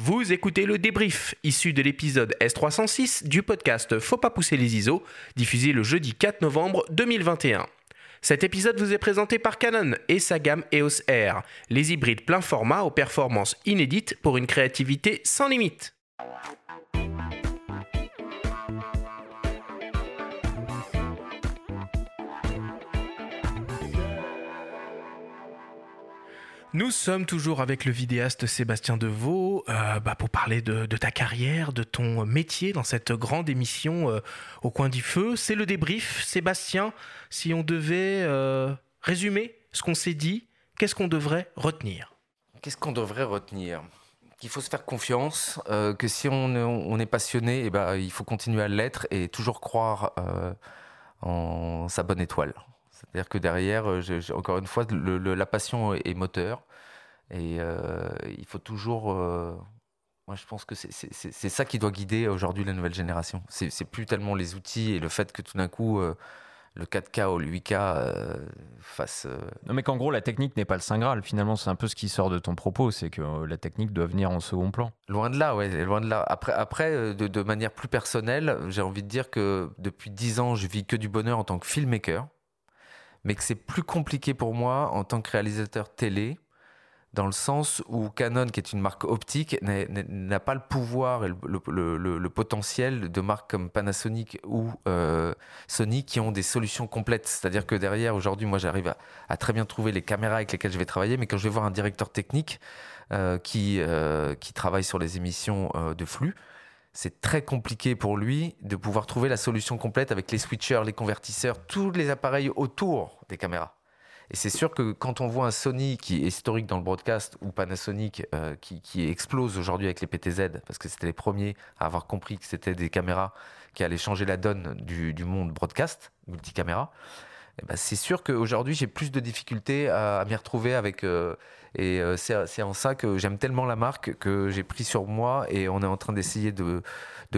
Vous écoutez le débrief, issu de l'épisode S306 du podcast Faut pas pousser les ISO, diffusé le jeudi 4 novembre 2021. Cet épisode vous est présenté par Canon et sa gamme EOS R, les hybrides plein format aux performances inédites pour une créativité sans limite. Nous sommes toujours avec le vidéaste Sébastien Deveau euh, bah, pour parler de, ta carrière, de ton métier dans cette grande émission euh, au coin du feu. C'est le débrief. Sébastien, si on devait euh, résumer ce qu'on s'est dit, qu'est-ce qu'on devrait retenir? Qu'est-ce qu'on devrait retenir? Qu'il faut se faire confiance, que si on, est passionné, eh ben, il faut continuer à l'être et toujours croire en sa bonne étoile. C'est-à-dire que derrière, euh, encore une fois, la passion est moteur. Et euh, il faut toujours. Euh, moi, je pense que c'est ça qui doit guider aujourd'hui la nouvelle génération. C'est plus tellement les outils et le fait que tout d'un coup, le 4K ou le 8K fasse. Non, mais qu'en gros, la technique n'est pas le Saint Graal. Finalement, c'est un peu ce qui sort de ton propos c'est que la technique doit venir en second plan. Loin de là, ouais, loin de là. Après, après de, de manière plus personnelle, j'ai envie de dire que depuis 10 ans, je vis que du bonheur en tant que filmmaker mais que c'est plus compliqué pour moi en tant que réalisateur télé, dans le sens où Canon, qui est une marque optique, n'a pas le pouvoir et le, potentiel de marques comme Panasonic ou euh, Sony qui ont des solutions complètes. C'est-à-dire que derrière, aujourd'hui, moi, j'arrive à, très bien trouver les caméras avec lesquelles je vais travailler, mais quand je vais voir un directeur technique euh, euh, qui travaille sur les émissions de flux, c'est très compliqué pour lui de pouvoir trouver la solution complète avec les switchers, les convertisseurs, tous les appareils autour des caméras. Et c'est sûr que quand on voit un Sony qui est historique dans le broadcast ou Panasonic euh, qui, explose aujourd'hui avec les PTZ, parce que c'était les premiers à avoir compris que c'était des caméras qui allaient changer la donne du, monde broadcast, multicaméra, eh ben, c'est sûr qu'aujourd'hui, j'ai plus de difficultés à, m'y retrouver avec. Euh, et euh, c'est en ça que j'aime tellement la marque que j'ai pris sur moi et on est en train d'essayer de,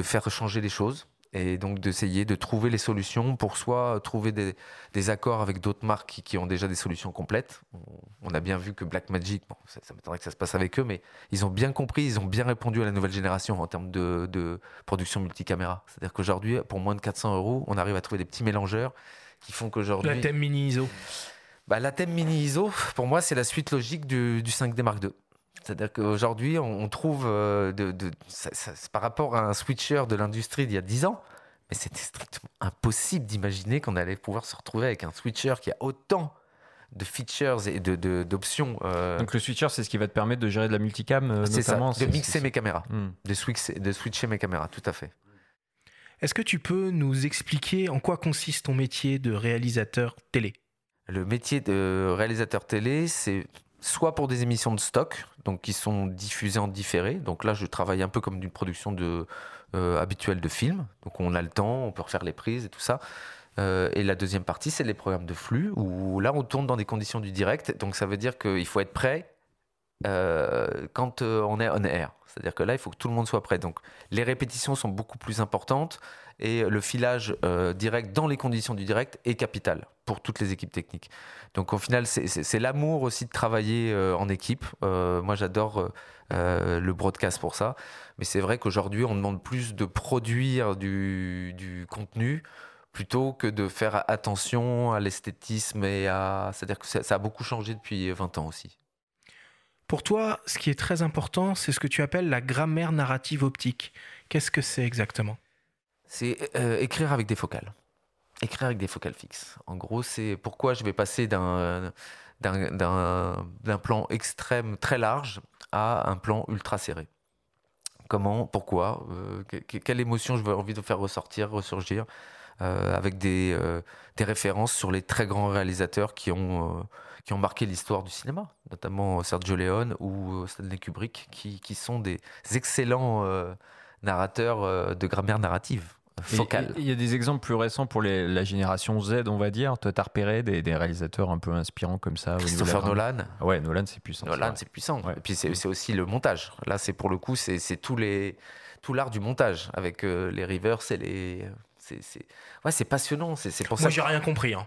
faire changer les choses et donc d'essayer de trouver les solutions pour soit trouver des, des accords avec d'autres marques qui, ont déjà des solutions complètes. On a bien vu que Blackmagic, bon, ça, ça m'étonnerait que ça se passe avec eux, mais ils ont bien compris, ils ont bien répondu à la nouvelle génération en termes de, de production multicaméra. C'est-à-dire qu'aujourd'hui, pour moins de 400 euros, on arrive à trouver des petits mélangeurs qui font qu'aujourd'hui. La thème mini ISO. Bah, la thème mini ISO, pour moi, c'est la suite logique du, 5D Mark II. C'est-à-dire qu'aujourd'hui, on, trouve, euh, de, par rapport à un switcher de l'industrie d'il y a 10 ans, mais c'était strictement impossible d'imaginer qu'on allait pouvoir se retrouver avec un switcher qui a autant de features et d'options. De, euh, Donc le switcher, c'est ce qui va te permettre de gérer de la multicam, euh, notamment. Ça, de mixer mes caméras, hmm. de, de switcher mes caméras, tout à fait. Est-ce que tu peux nous expliquer en quoi consiste ton métier de réalisateur télé? Le métier de réalisateur télé, c'est soit pour des émissions de stock, donc qui sont diffusées en différé. Donc là, je travaille un peu comme une production de, euh, habituelle de film. Donc on a le temps, on peut refaire les prises et tout ça. Euh, et la deuxième partie, c'est les programmes de flux, où là, on tourne dans des conditions du direct. Donc ça veut dire qu'il faut être prêt euh, quand euh, on est on air. C'est-à-dire que là, il faut que tout le monde soit prêt. Donc, les répétitions sont beaucoup plus importantes et le filage euh, direct dans les conditions du direct est capital pour toutes les équipes techniques. Donc, au final, c'est l'amour aussi de travailler en équipe. moi, j'adore le broadcast pour ça. Mais c'est vrai qu'aujourd'hui, on demande plus de produire du, contenu plutôt que de faire attention à l'esthétisme et à. C'est-à-dire que ça a beaucoup changé depuis 20 ans aussi. Pour toi, ce qui est très important, c'est ce que tu appelles la grammaire narrative optique. Qu'est-ce que c'est exactement? C'est euh, écrire avec des focales. Écrire avec des focales fixes. En gros, c'est pourquoi je vais passer d'un plan extrême très large à un plan ultra serré. Comment, pourquoi, euh, quelle émotion je veux envie de faire ressortir, ressurgir, euh, avec des références sur les très grands réalisateurs qui ont qui ont marqué l'histoire du cinéma, notamment Sergio Leone ou euh, Stanley Kubrick, qui, qui sont des excellents euh, narrateurs euh, de grammaire narrative. Focale. Il y a des exemples plus récents pour les, la génération Z, on va dire. Toi, t'as repéré des, des, réalisateurs un peu inspirants comme ça Christopher Nolan. Ouais, Nolan, c'est puissant. Nolan, c'est puissant. Et puis, c'est aussi le montage. Là, c'est pour le coup, c'est tous les tout l'art du montage avec les rivers et les. C'est ouais, passionnant. C'est pour Moi, j'ai rien compris. Hein.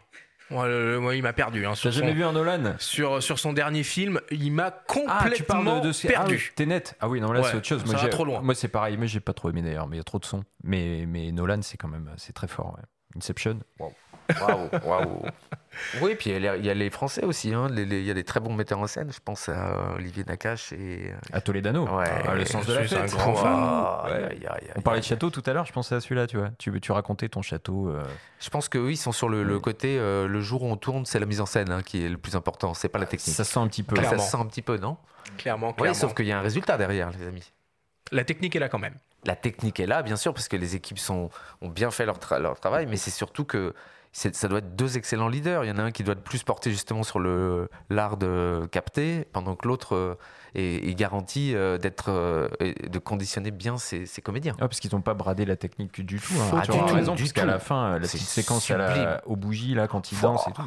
Moi, il m'a perdu. Hein, T'as jamais vu un Nolan sur, sur son dernier film, il m'a complètement ah, tu de, perdu. Ah, T'es net Ah oui, non, là c'est autre chose. Moi, ça trop loin. Moi, c'est pareil. Moi, j'ai pas trop aimé d'ailleurs, mais il y a trop de sons. Mais, mais Nolan, c'est quand même c'est très fort. Inception. Waouh. Waouh, waouh. Oui, puis il y, a les Français aussi. Hein. Il y a des très bons metteurs en scène. Je pense à Olivier Nakache et. À Toledano. Ouais. Ah, le sens de la fête. Un grand fan. On parlait de château tout à l'heure. Je pensais à celui-là, tu vois. Tu, tu racontais ton château. Euh. Je pense qu'eux, ils sont sur le, côté. Euh, le jour où on tourne, c'est la mise en scène hein, qui est le plus important. C'est pas la technique. Ça sent un petit peu. Ça sent un petit peu, non? Clairement, clairement. Oui, sauf qu'il y a un résultat derrière, les amis. La technique est là quand même. La technique est là, bien sûr, parce que les équipes sont, ont bien fait leur, leur travail, mais c'est surtout que ça doit être deux excellents leaders. Il y en a un qui doit être plus porté justement sur le l'art de capter, pendant que l'autre euh, est, garanti euh, d'être euh, de conditionner bien ses, comédiens. parce qu'ils n'ont pas bradé la technique du tout. Hein. tu as raison, puisqu'à la fin, la petite séquence à aux bougies là quand ils dansent et tout,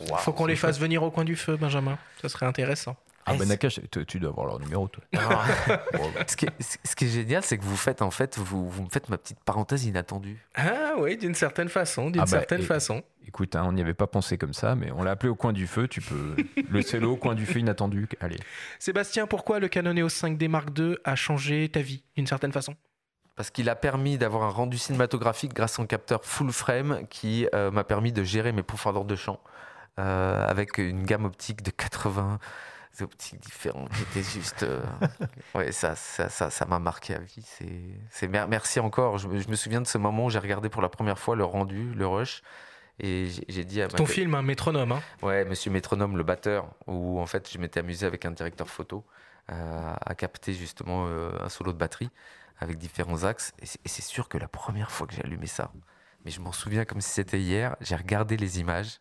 Il faut qu'on les fasse venir au coin du feu, Benjamin. Ça serait intéressant. Ah ben Nakash, tu dois avoir leur numéro toi. Ah. ce, qui est, ce, qui est, génial, c'est que vous faites en fait, vous, vous me faites ma petite parenthèse inattendue. Ah oui, d'une certaine façon, d'une ah bah, certaine façon. Écoute, hein, on n'y avait pas pensé comme ça, mais on l'a appelé au coin du feu. Tu peux le cello au coin du feu inattendu. Allez. Sébastien, pourquoi le Canon EOS 5D Mark II a changé ta vie d'une certaine façon? Parce qu'il a permis d'avoir un rendu cinématographique grâce à un capteur full frame qui euh, m'a permis de gérer mes profondeurs de champ euh, avec une gamme optique de 80 optiques différentes qui juste. Euh, ouais, ça, ça, ça, ça m'a marqué à vie. C'est, merci encore. Je me, souviens de ce moment où j'ai regardé pour la première fois le rendu, le rush. Et j'ai dit à Ton film, un métronome. Hein. Ouais, Monsieur Métronome, le batteur, où en fait je m'étais amusé avec un directeur photo euh, à capter justement euh, un solo de batterie avec différents axes. Et c'est sûr que la première fois que j'ai allumé ça, mais je m'en souviens comme si c'était hier, j'ai regardé les images,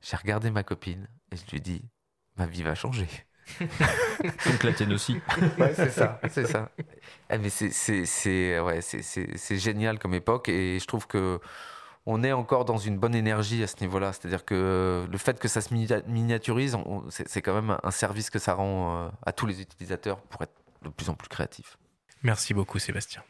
j'ai regardé ma copine et je lui ai dit ma vie va changer. Donc la tienne aussi. Ouais, c'est ça, c'est ça. Eh, mais c'est ouais, c'est génial comme époque et je trouve que on est encore dans une bonne énergie à ce niveau-là. C'est-à-dire que le fait que ça se miniaturise, c'est quand même un service que ça rend euh, à tous les utilisateurs pour être de plus en plus créatifs. Merci beaucoup Sébastien.